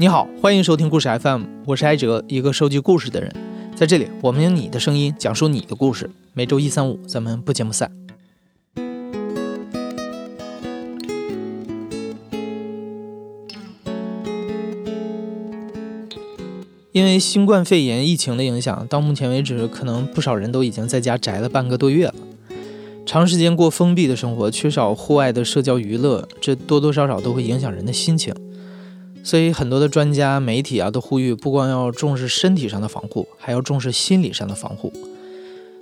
你好，欢迎收听故事 FM，我是艾哲，一个收集故事的人。在这里，我们用你的声音讲述你的故事。每周一、三、五，咱们不见不散。因为新冠肺炎疫情的影响，到目前为止，可能不少人都已经在家宅了半个多月了。长时间过封闭的生活，缺少户外的社交娱乐，这多多少少都会影响人的心情。所以，很多的专家、媒体啊，都呼吁不光要重视身体上的防护，还要重视心理上的防护。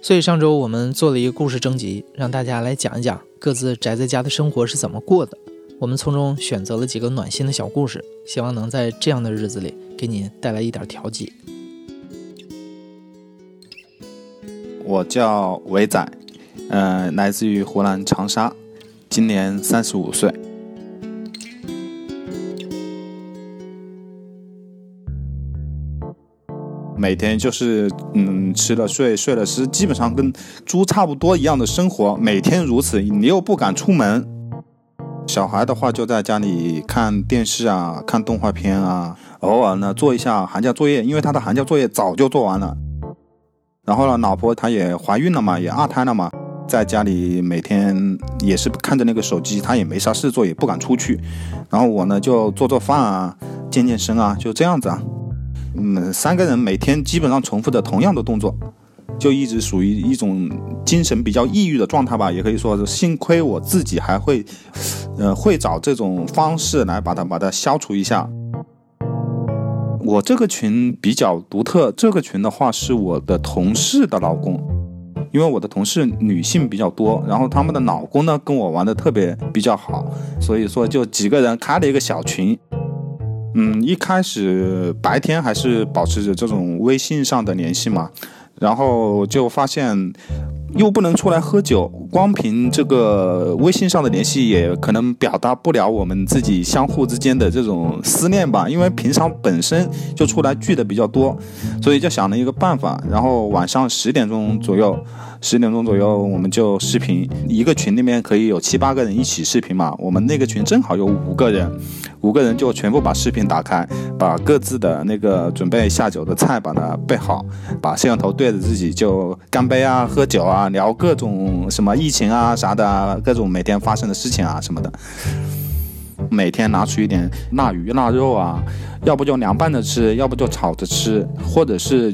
所以，上周我们做了一个故事征集，让大家来讲一讲各自宅在家的生活是怎么过的。我们从中选择了几个暖心的小故事，希望能在这样的日子里。给你带来一点调剂。我叫伟仔，呃，来自于湖南长沙，今年三十五岁。每天就是嗯，吃了睡，睡了吃，基本上跟猪差不多一样的生活，每天如此，你又不敢出门。小孩的话就在家里看电视啊，看动画片啊。偶尔呢做一下寒假作业，因为他的寒假作业早就做完了。然后呢，老婆她也怀孕了嘛，也二胎了嘛，在家里每天也是看着那个手机，她也没啥事做，也不敢出去。然后我呢就做做饭啊，健健身啊，就这样子啊。嗯，三个人每天基本上重复的同样的动作，就一直属于一种精神比较抑郁的状态吧，也可以说是幸亏我自己还会，呃，会找这种方式来把它把它消除一下。我这个群比较独特，这个群的话是我的同事的老公，因为我的同事女性比较多，然后他们的老公呢跟我玩的特别比较好，所以说就几个人开了一个小群。嗯，一开始白天还是保持着这种微信上的联系嘛，然后就发现。又不能出来喝酒，光凭这个微信上的联系也可能表达不了我们自己相互之间的这种思念吧。因为平常本身就出来聚的比较多，所以就想了一个办法，然后晚上十点钟左右，十点钟左右我们就视频，一个群里面可以有七八个人一起视频嘛。我们那个群正好有五个人，五个人就全部把视频打开，把各自的那个准备下酒的菜把它备好，把摄像头对着自己就干杯啊，喝酒啊。啊，聊各种什么疫情啊啥的，各种每天发生的事情啊什么的。每天拿出一点腊鱼腊肉啊，要不就凉拌着吃，要不就炒着吃，或者是，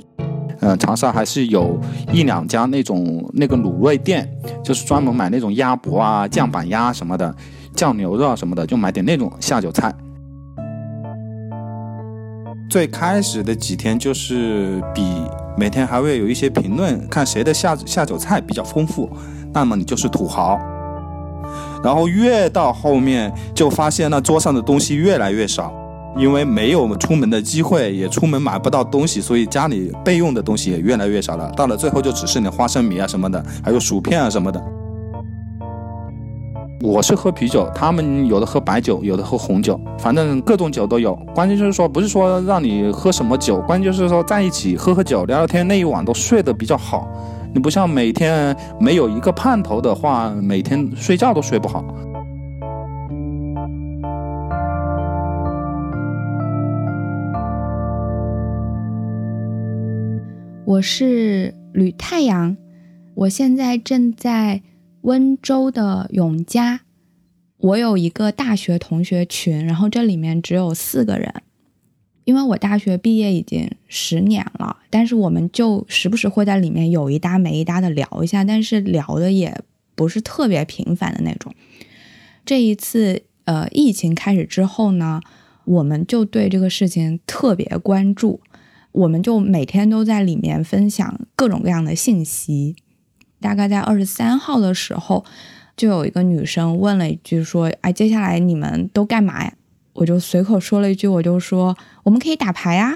呃，长沙还是有一两家那种那个卤味店，就是专门买那种鸭脖啊、酱板鸭什么的，酱牛肉什么的，就买点那种下酒菜。最开始的几天就是比。每天还会有一些评论，看谁的下下酒菜比较丰富，那么你就是土豪。然后越到后面，就发现那桌上的东西越来越少，因为没有出门的机会，也出门买不到东西，所以家里备用的东西也越来越少了。到了最后，就只剩点花生米啊什么的，还有薯片啊什么的。我是喝啤酒，他们有的喝白酒，有的喝红酒，反正各种酒都有。关键就是说，不是说让你喝什么酒，关键就是说在一起喝喝酒、聊聊天，那一晚都睡得比较好。你不像每天没有一个盼头的话，每天睡觉都睡不好。我是吕太阳，我现在正在。温州的永嘉，我有一个大学同学群，然后这里面只有四个人。因为我大学毕业已经十年了，但是我们就时不时会在里面有一搭没一搭的聊一下，但是聊的也不是特别频繁的那种。这一次，呃，疫情开始之后呢，我们就对这个事情特别关注，我们就每天都在里面分享各种各样的信息。大概在二十三号的时候，就有一个女生问了一句，说：“哎，接下来你们都干嘛呀？”我就随口说了一句，我就说：“我们可以打牌呀。”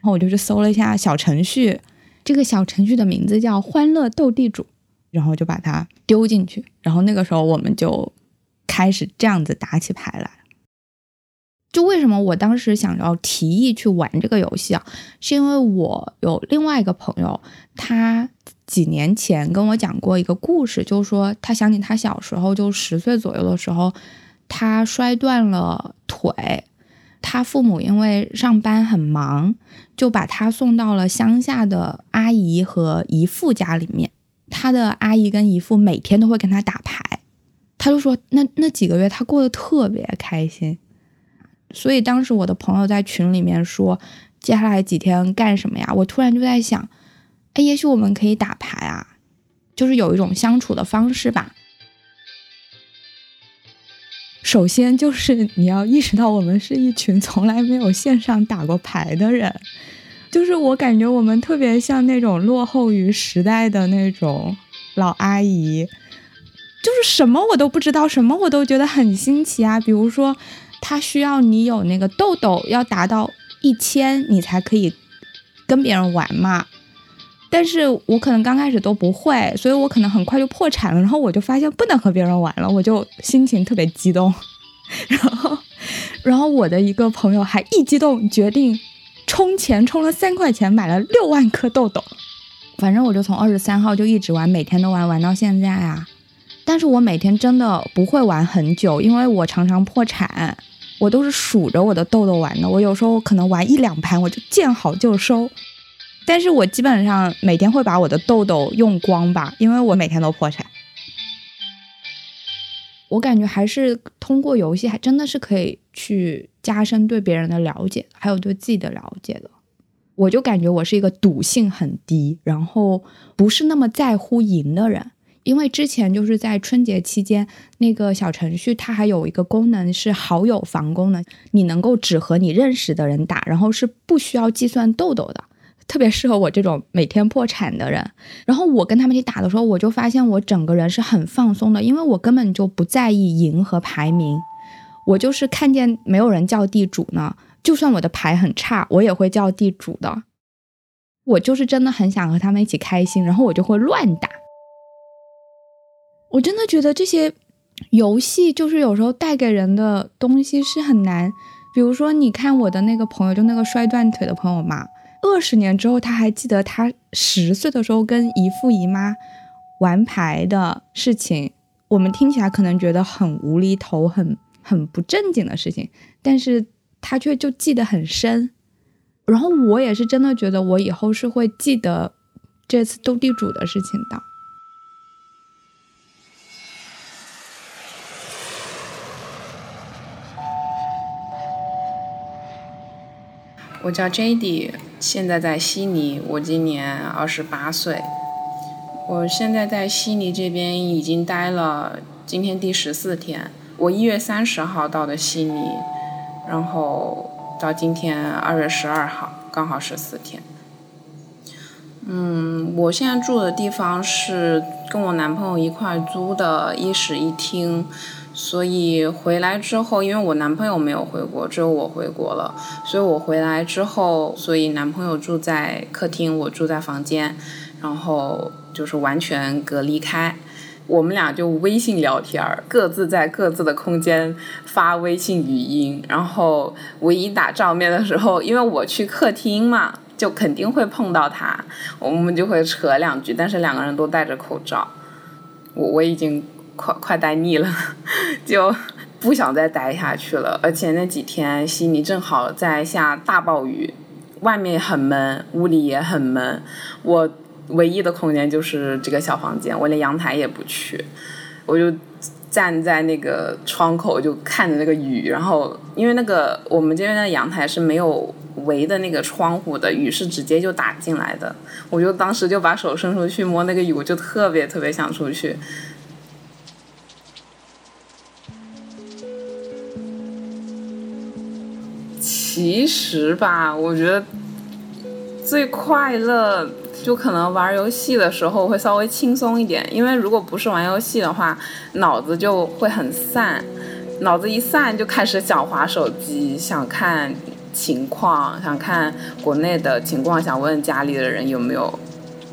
然后我就去搜了一下小程序，这个小程序的名字叫“欢乐斗地主”，然后就把它丢进去。然后那个时候我们就开始这样子打起牌来。就为什么我当时想要提议去玩这个游戏啊？是因为我有另外一个朋友，他。几年前跟我讲过一个故事，就是说他想起他小时候就十岁左右的时候，他摔断了腿，他父母因为上班很忙，就把他送到了乡下的阿姨和姨父家里面。他的阿姨跟姨父每天都会跟他打牌，他就说那那几个月他过得特别开心。所以当时我的朋友在群里面说接下来几天干什么呀？我突然就在想，哎，也许我们可以打牌啊，就是有一种相处的方式吧。首先就是你要意识到，我们是一群从来没有线上打过牌的人。就是我感觉我们特别像那种落后于时代的那种老阿姨，就是什么我都不知道，什么我都觉得很新奇啊。比如说，它需要你有那个豆豆要达到一千，你才可以跟别人玩嘛。但是我可能刚开始都不会，所以我可能很快就破产了。然后我就发现不能和别人玩了，我就心情特别激动。然后，然后我的一个朋友还一激动决定充钱，充了三块钱买了六万颗豆豆。反正我就从二十三号就一直玩，每天都玩，玩到现在啊。但是我每天真的不会玩很久，因为我常常破产，我都是数着我的豆豆玩的。我有时候可能玩一两盘，我就见好就收。但是我基本上每天会把我的豆豆用光吧，因为我每天都破产。我感觉还是通过游戏，还真的是可以去加深对别人的了解，还有对自己的了解的。我就感觉我是一个赌性很低，然后不是那么在乎赢的人。因为之前就是在春节期间，那个小程序它还有一个功能是好友房功能，你能够只和你认识的人打，然后是不需要计算豆豆的。特别适合我这种每天破产的人。然后我跟他们一起打的时候，我就发现我整个人是很放松的，因为我根本就不在意赢和排名。我就是看见没有人叫地主呢，就算我的牌很差，我也会叫地主的。我就是真的很想和他们一起开心，然后我就会乱打。我真的觉得这些游戏就是有时候带给人的东西是很难。比如说，你看我的那个朋友，就那个摔断腿的朋友嘛。二十年之后，他还记得他十岁的时候跟姨父姨妈玩牌的事情。我们听起来可能觉得很无厘头、很很不正经的事情，但是他却就记得很深。然后我也是真的觉得，我以后是会记得这次斗地主的事情的。我叫 J.D，现在在悉尼，我今年二十八岁。我现在在悉尼这边已经待了今天第十四天。我一月三十号到的悉尼，然后到今天二月十二号，刚好十四天。嗯，我现在住的地方是跟我男朋友一块租的一室一厅。所以回来之后，因为我男朋友没有回国，只有我回国了，所以我回来之后，所以男朋友住在客厅，我住在房间，然后就是完全隔离开，我们俩就微信聊天，各自在各自的空间发微信语音，然后唯一打照面的时候，因为我去客厅嘛，就肯定会碰到他，我们就会扯两句，但是两个人都戴着口罩，我我已经。快快待腻了，就不想再待下去了。而且那几天悉尼正好在下大暴雨，外面很闷，屋里也很闷。我唯一的空间就是这个小房间，我连阳台也不去，我就站在那个窗口就看着那个雨。然后因为那个我们这边的阳台是没有围的那个窗户的，雨是直接就打进来的。我就当时就把手伸出去摸那个雨，我就特别特别想出去。其实吧，我觉得最快乐就可能玩游戏的时候会稍微轻松一点，因为如果不是玩游戏的话，脑子就会很散，脑子一散就开始想划手机，想看情况，想看国内的情况，想问家里的人有没有，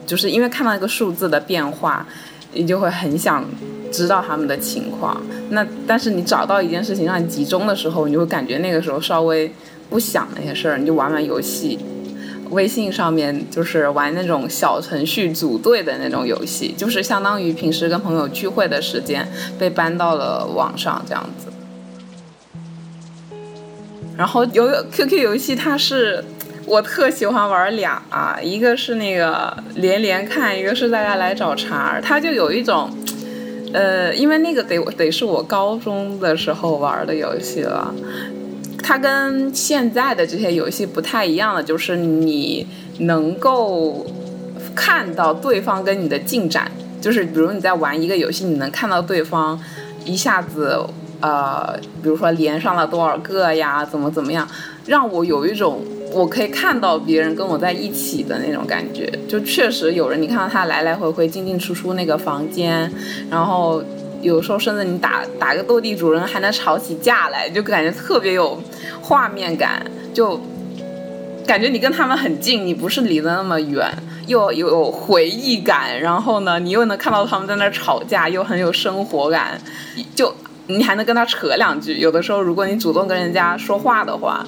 就是因为看到一个数字的变化，你就会很想知道他们的情况。那但是你找到一件事情让你集中的时候，你就会感觉那个时候稍微。不想那些事儿，你就玩玩游戏。微信上面就是玩那种小程序组队的那种游戏，就是相当于平时跟朋友聚会的时间被搬到了网上这样子。然后有 QQ 游戏，它是我特喜欢玩俩啊，一个是那个连连看，一个是大家来找茬儿，它就有一种。呃，因为那个得得是我高中的时候玩的游戏了，它跟现在的这些游戏不太一样的，就是你能够看到对方跟你的进展，就是比如你在玩一个游戏，你能看到对方一下子呃，比如说连上了多少个呀，怎么怎么样，让我有一种。我可以看到别人跟我在一起的那种感觉，就确实有人，你看到他来来回回进进出出那个房间，然后有时候甚至你打打个斗地主人还能吵起架来，就感觉特别有画面感，就感觉你跟他们很近，你不是离得那么远，又有回忆感，然后呢，你又能看到他们在那吵架，又很有生活感，就你还能跟他扯两句，有的时候如果你主动跟人家说话的话。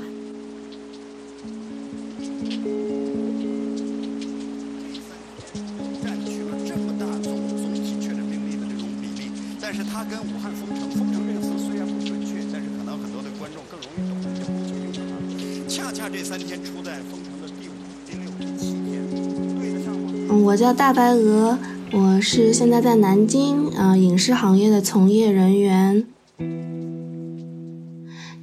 三天出在封城的第五天，第六天，第七天。嗯我叫大白鹅，我是现在在南京啊影视行业的从业人员。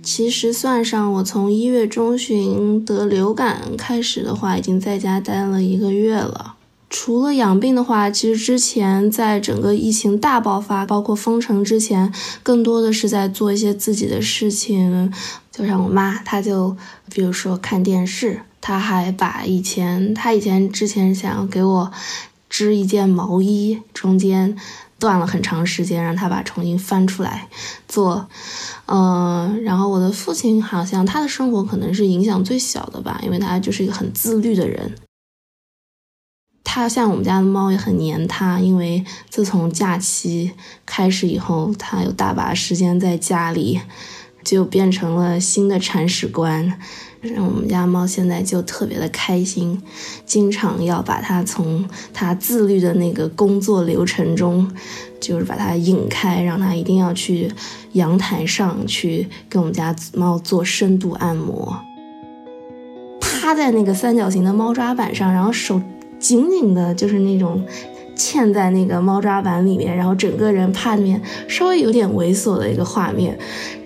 其实算上我从一月中旬得流感开始的话，已经在家待了一个月了。除了养病的话，其实之前在整个疫情大爆发，包括封城之前，更多的是在做一些自己的事情。就像我妈，她就比如说看电视。她还把以前她以前之前想要给我织一件毛衣，中间断了很长时间，让他把重新翻出来做。嗯，然后我的父亲好像他的生活可能是影响最小的吧，因为他就是一个很自律的人。它像我们家的猫也很黏它，因为自从假期开始以后，它有大把时间在家里，就变成了新的铲屎官。我们家猫现在就特别的开心，经常要把它从它自律的那个工作流程中，就是把它引开，让它一定要去阳台上去跟我们家猫做深度按摩，趴在那个三角形的猫抓板上，然后手紧紧的，就是那种。嵌在那个猫抓板里面，然后整个人趴里面，稍微有点猥琐的一个画面，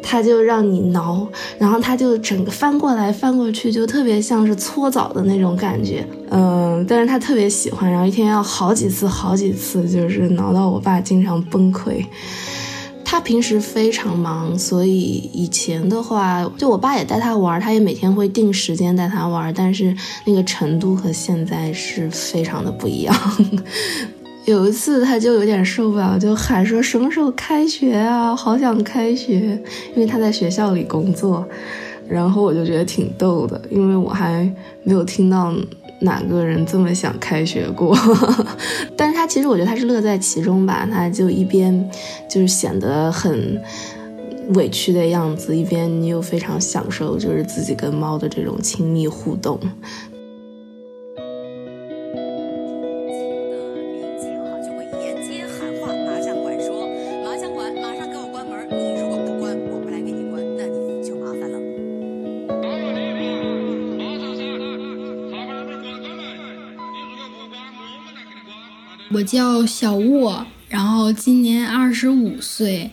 他就让你挠，然后他就整个翻过来翻过去，就特别像是搓澡的那种感觉，嗯，但是他特别喜欢，然后一天要好几次好几次，就是挠到我爸经常崩溃。他平时非常忙，所以以前的话，就我爸也带他玩，他也每天会定时间带他玩，但是那个程度和现在是非常的不一样。有一次，他就有点受不了，就喊说：“什么时候开学啊？好想开学！”因为他在学校里工作，然后我就觉得挺逗的，因为我还没有听到哪个人这么想开学过。但是他其实我觉得他是乐在其中吧，他就一边就是显得很委屈的样子，一边又非常享受就是自己跟猫的这种亲密互动。叫小沃，然后今年二十五岁，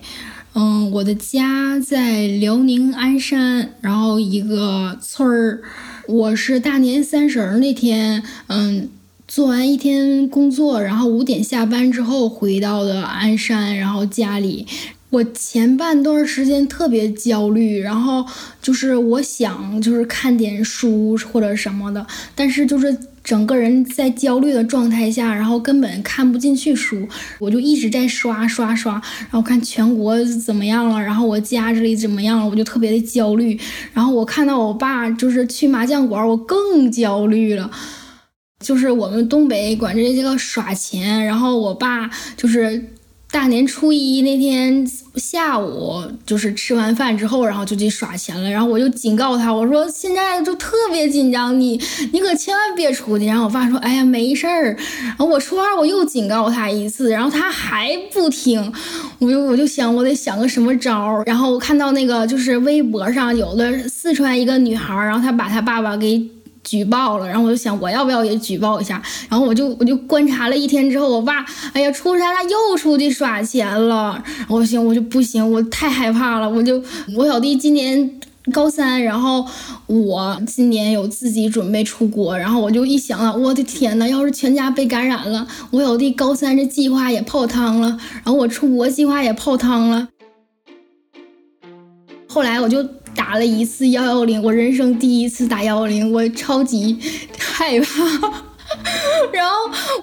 嗯，我的家在辽宁鞍山，然后一个村儿。我是大年三十儿那天，嗯，做完一天工作，然后五点下班之后回到的鞍山，然后家里。我前半段时间特别焦虑，然后就是我想就是看点书或者什么的，但是就是。整个人在焦虑的状态下，然后根本看不进去书，我就一直在刷刷刷，然后看全国怎么样了，然后我家这里怎么样了，我就特别的焦虑。然后我看到我爸就是去麻将馆，我更焦虑了。就是我们东北管这些个耍钱，然后我爸就是。大年初一那天下午，就是吃完饭之后，然后就去耍钱了。然后我就警告他，我说现在就特别紧张，你你可千万别出去。然后我爸说，哎呀，没事儿。然后我初二我又警告他一次，然后他还不听。我就我就想，我得想个什么招儿。然后我看到那个就是微博上有的四川一个女孩，然后她把她爸爸给。举报了，然后我就想我要不要也举报一下，然后我就我就观察了一天之后，我爸，哎呀，出差他又出去耍钱了，我行我就不行，我太害怕了，我就我小弟今年高三，然后我今年有自己准备出国，然后我就一想啊，我的天呐，要是全家被感染了，我小弟高三这计划也泡汤了，然后我出国计划也泡汤了，后来我就。打了一次幺幺零，我人生第一次打幺幺零，我超级害怕。然后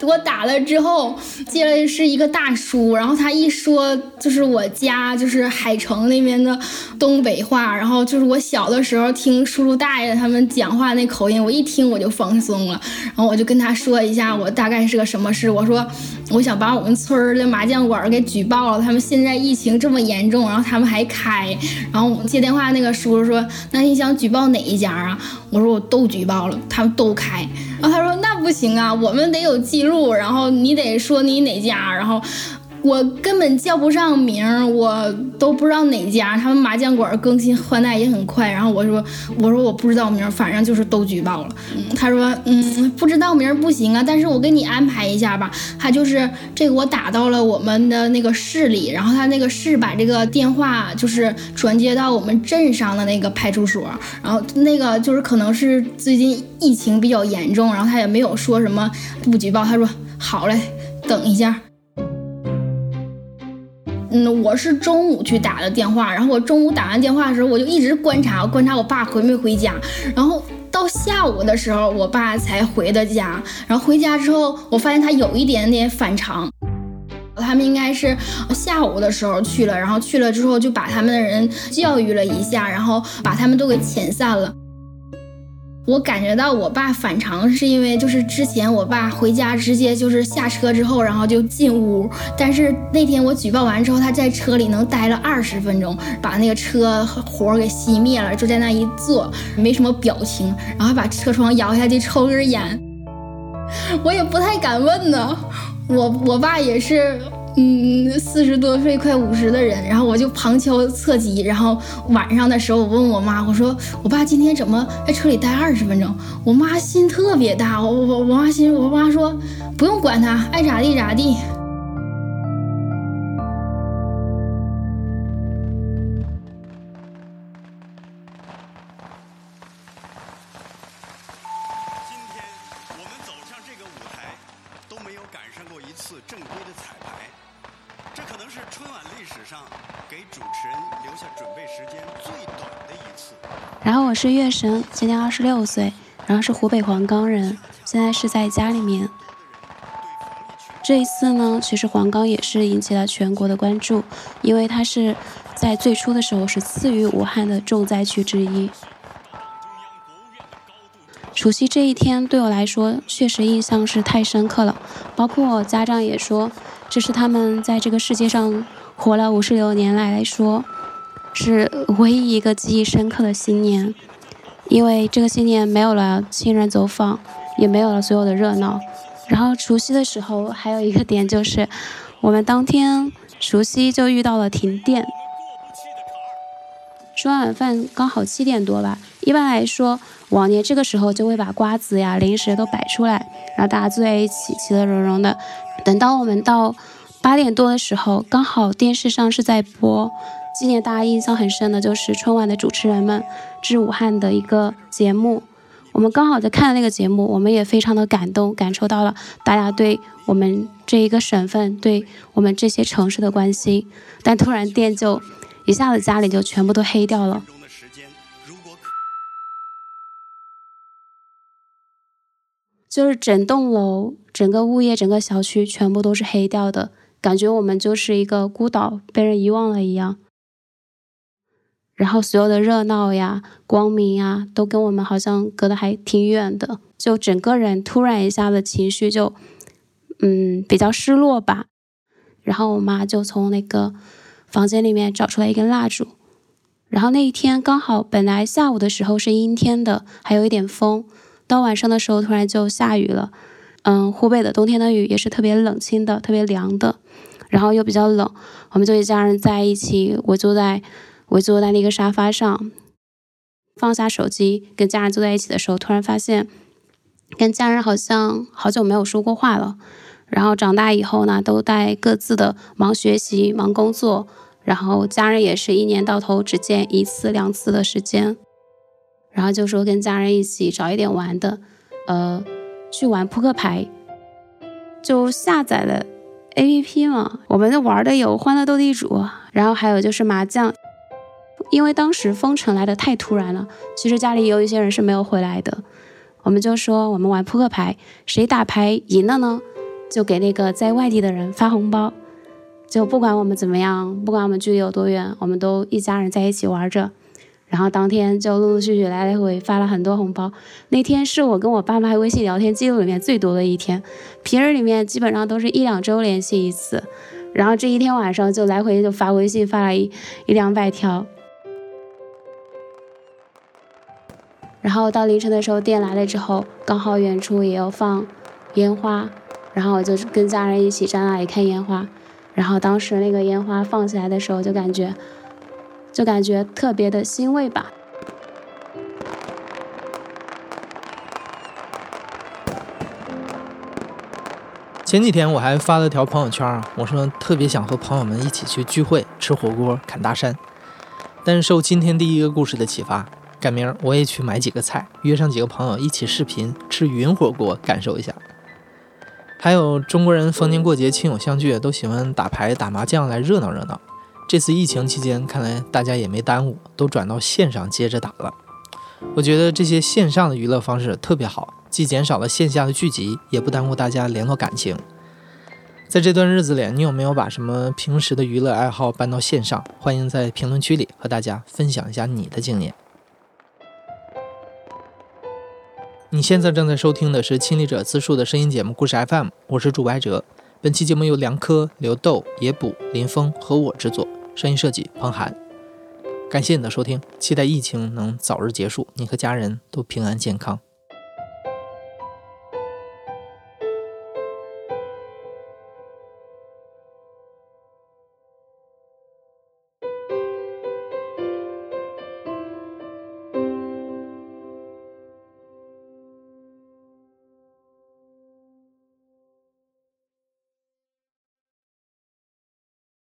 我打了之后，接了是一个大叔，然后他一说就是我家就是海城那边的东北话，然后就是我小的时候听叔叔大爷他们讲话那口音，我一听我就放松了。然后我就跟他说一下我大概是个什么事，我说我想把我们村儿的麻将馆给举报了，他们现在疫情这么严重，然后他们还开。然后接电话那个叔叔说，那你想举报哪一家啊？我说我都举报了，他们都开。然后他说那不行啊，我们得有记录，然后你得说你哪家，然后。我根本叫不上名儿，我都不知道哪家。他们麻将馆更新换代也很快。然后我说，我说我不知道名儿，反正就是都举报了。他说，嗯，不知道名儿不行啊，但是我给你安排一下吧。他就是这个，我打到了我们的那个市里，然后他那个市把这个电话就是转接到我们镇上的那个派出所，然后那个就是可能是最近疫情比较严重，然后他也没有说什么不举报。他说好嘞，等一下。嗯，我是中午去打的电话，然后我中午打完电话的时候，我就一直观察，观察我爸回没回家。然后到下午的时候，我爸才回的家。然后回家之后，我发现他有一点点反常。他们应该是下午的时候去了，然后去了之后就把他们的人教育了一下，然后把他们都给遣散了。我感觉到我爸反常，是因为就是之前我爸回家直接就是下车之后，然后就进屋。但是那天我举报完之后，他在车里能待了二十分钟，把那个车火给熄灭了，就在那一坐，没什么表情，然后把车窗摇下去抽根烟。我也不太敢问呢，我我爸也是。嗯，四十多岁快五十的人，然后我就旁敲侧击，然后晚上的时候我问我妈，我说我爸今天怎么在车里待二十分钟？我妈心特别大，我我我妈心，我妈说不用管他，爱咋地咋地。春晚历史上给主持人留下准备时间最短的一次。然后我是月神，今年二十六岁，然后是湖北黄冈人，现在是在家里面。这一次呢，其实黄冈也是引起了全国的关注，因为它是在最初的时候是次于武汉的重灾区之一。除夕这一天对我来说确实印象是太深刻了，包括家长也说，这是他们在这个世界上活了五十六年来来说，是唯一一个记忆深刻的新年。因为这个新年没有了亲人走访，也没有了所有的热闹。然后除夕的时候还有一个点就是，我们当天除夕就遇到了停电。吃完晚饭刚好七点多吧，一般来说往年这个时候就会把瓜子呀、零食都摆出来，然后大家坐在一起，其乐融融的。等到我们到八点多的时候，刚好电视上是在播。今年大家印象很深的就是春晚的主持人们致武汉的一个节目，我们刚好在看那个节目，我们也非常的感动，感受到了大家对我们这一个省份、对我们这些城市的关心。但突然电就一下子家里就全部都黑掉了，就是整栋楼、整个物业、整个小区全部都是黑掉的，感觉我们就是一个孤岛，被人遗忘了一样。然后所有的热闹呀、光明呀，都跟我们好像隔得还挺远的，就整个人突然一下子情绪就，嗯，比较失落吧。然后我妈就从那个房间里面找出来一根蜡烛。然后那一天刚好，本来下午的时候是阴天的，还有一点风。到晚上的时候，突然就下雨了。嗯，湖北的冬天的雨也是特别冷清的，特别凉的，然后又比较冷。我们就一家人在一起围坐在围坐在那个沙发上，放下手机，跟家人坐在一起的时候，突然发现跟家人好像好久没有说过话了。然后长大以后呢，都在各自的忙学习、忙工作。然后家人也是一年到头只见一次两次的时间，然后就说跟家人一起找一点玩的，呃，去玩扑克牌，就下载了 A P P 嘛。我们就玩的有欢乐斗地主，然后还有就是麻将。因为当时封城来的太突然了，其实家里有一些人是没有回来的。我们就说我们玩扑克牌，谁打牌赢了呢，就给那个在外地的人发红包。就不管我们怎么样，不管我们距离有多远，我们都一家人在一起玩着。然后当天就陆陆续续来来回回发了很多红包。那天是我跟我爸妈微信聊天记录里面最多的一天，平日里面基本上都是一两周联系一次。然后这一天晚上就来回就发微信发了一一两百条。然后到凌晨的时候，店来了之后，刚好远处也有放烟花，然后我就跟家人一起在那里看烟花。然后当时那个烟花放起来的时候，就感觉，就感觉特别的欣慰吧。前几天我还发了条朋友圈啊，我说特别想和朋友们一起去聚会、吃火锅、侃大山。但是受今天第一个故事的启发，改明儿我也去买几个菜，约上几个朋友一起视频吃云火锅，感受一下。还有中国人逢年过节亲友相聚，都喜欢打牌、打麻将来热闹热闹。这次疫情期间，看来大家也没耽误，都转到线上接着打了。我觉得这些线上的娱乐方式特别好，既减少了线下的聚集，也不耽误大家联络感情。在这段日子里，你有没有把什么平时的娱乐爱好搬到线上？欢迎在评论区里和大家分享一下你的经验。你现在正在收听的是亲历者自述的声音节目《故事 FM》，我是主白哲。本期节目由梁科、刘豆、野捕、林峰和我制作，声音设计彭涵。感谢你的收听，期待疫情能早日结束，你和家人都平安健康。